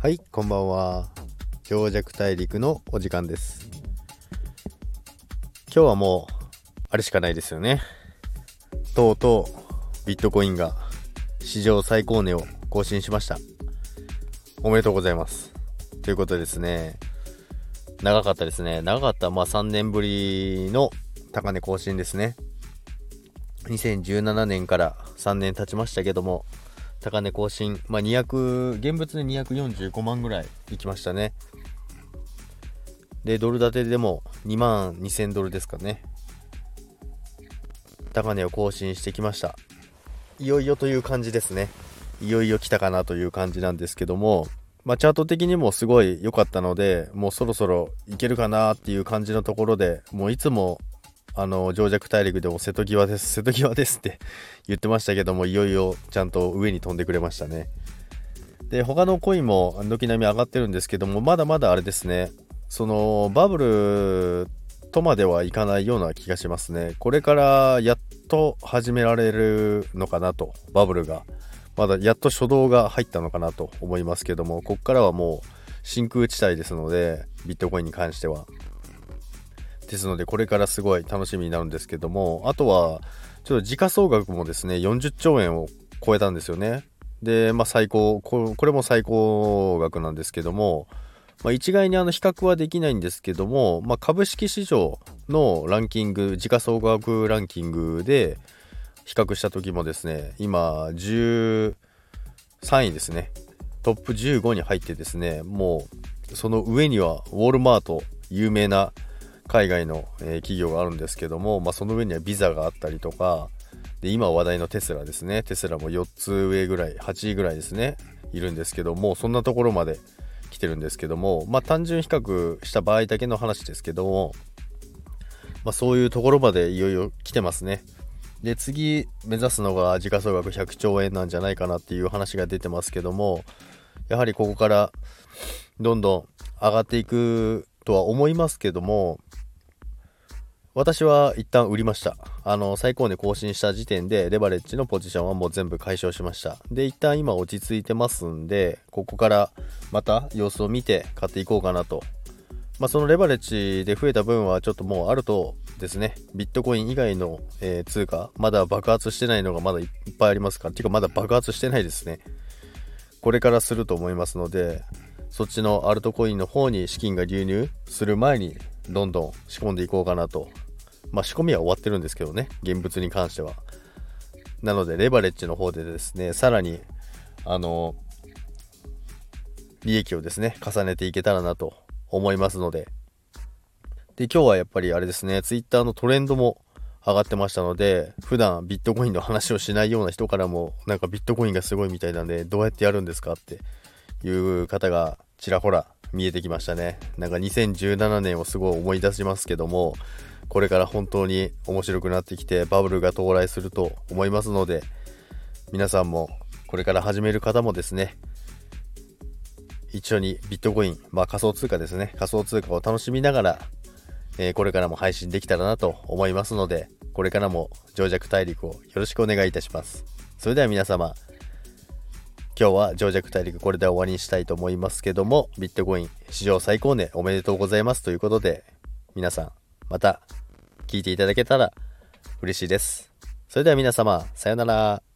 はい、こんばんは。強弱大陸のお時間です。今日はもう、あれしかないですよね。とうとう、ビットコインが史上最高値を更新しました。おめでとうございます。ということでですね、長かったですね。長かった、まあ3年ぶりの高値更新ですね。2017年から3年経ちましたけども、高値更新、まあ、200、現物で245万ぐらいいきましたね。で、ドル建てでも2万2000ドルですかね。高値を更新してきました。いよいよという感じですね。いよいよ来たかなという感じなんですけども、まあ、チャート的にもすごい良かったので、もうそろそろいけるかなっていう感じのところで、もういつもあの、上弱大陸でも瀬戸際です、瀬戸際ですって言ってましたけども、いよいよちゃんと上に飛んでくれましたね。で、他のコインも軒並み上がってるんですけども、まだまだあれですね、その、バブルとまではいかないような気がしますね。これからやっと始められるのかなと、バブルが。まだやっと初動が入ったのかなと思いますけども、こっからはもう真空地帯ですので、ビットコインに関しては。ですので、これからすごい楽しみになるんですけども、あとは、ちょっと時価総額もですね、40兆円を超えたんですよね。で、まあ最高、これも最高額なんですけども、まあ、一概にあの比較はできないんですけども、まあ、株式市場のランキング、時価総額ランキングで比較した時もですね、今13位ですね。トップ15に入ってですね、もうその上にはウォールマート、有名な海外の、え企業があるんですけども、まあ、その上にはビザがあったりとかで今話題のテスラですね。テスラも4つ上ぐらい8位ぐらいですね。いるんですけどもそんなところまで来てるんですけどもまあ単純比較した場合だけの話ですけども、まあ、そういうところまでいよいよ来てますね。で次目指すのが時価総額100兆円なんじゃないかなっていう話が出てますけどもやはりここからどんどん上がっていくとは思いますけども私は一旦売りました。あの、最高値更新した時点で、レバレッジのポジションはもう全部解消しました。で、一旦今落ち着いてますんで、ここからまた様子を見て買っていこうかなと。まあ、そのレバレッジで増えた分はちょっともうあるとですね、ビットコイン以外の、えー通貨、まだ爆発してないのがまだいっぱいありますから、ていうかまだ爆発してないですね。これからすると思いますので、そっちのアルトコインの方に資金が流入する前に、どんどん仕込んでいこうかなとまあ仕込みは終わってるんですけどね、現物に関しては。なので、レバレッジの方でですね、さらに、あの、利益をですね、重ねていけたらなと思いますので。で、今日はやっぱりあれですね、ツイッターのトレンドも上がってましたので、普段ビットコインの話をしないような人からも、なんかビットコインがすごいみたいなんで、どうやってやるんですかっていう方がちらほら見えてきましたね。なんか2017年をすごい思い出しますけども、これから本当に面白くなってきてバブルが到来すると思いますので皆さんもこれから始める方もですね一緒にビットコイン、まあ仮想通貨ですね仮想通貨を楽しみながら、えーこれからも配信できたらなと思いますのでこれからも情弱大陸をよろしくお願いいたします。それでは皆様今日は情弱大陸これで終わりにしたいと思いますけどもビットコイン史上最高値おめでとうございますということで皆さんまた聞いていただけたら嬉しいです。それでは皆様、さようなら。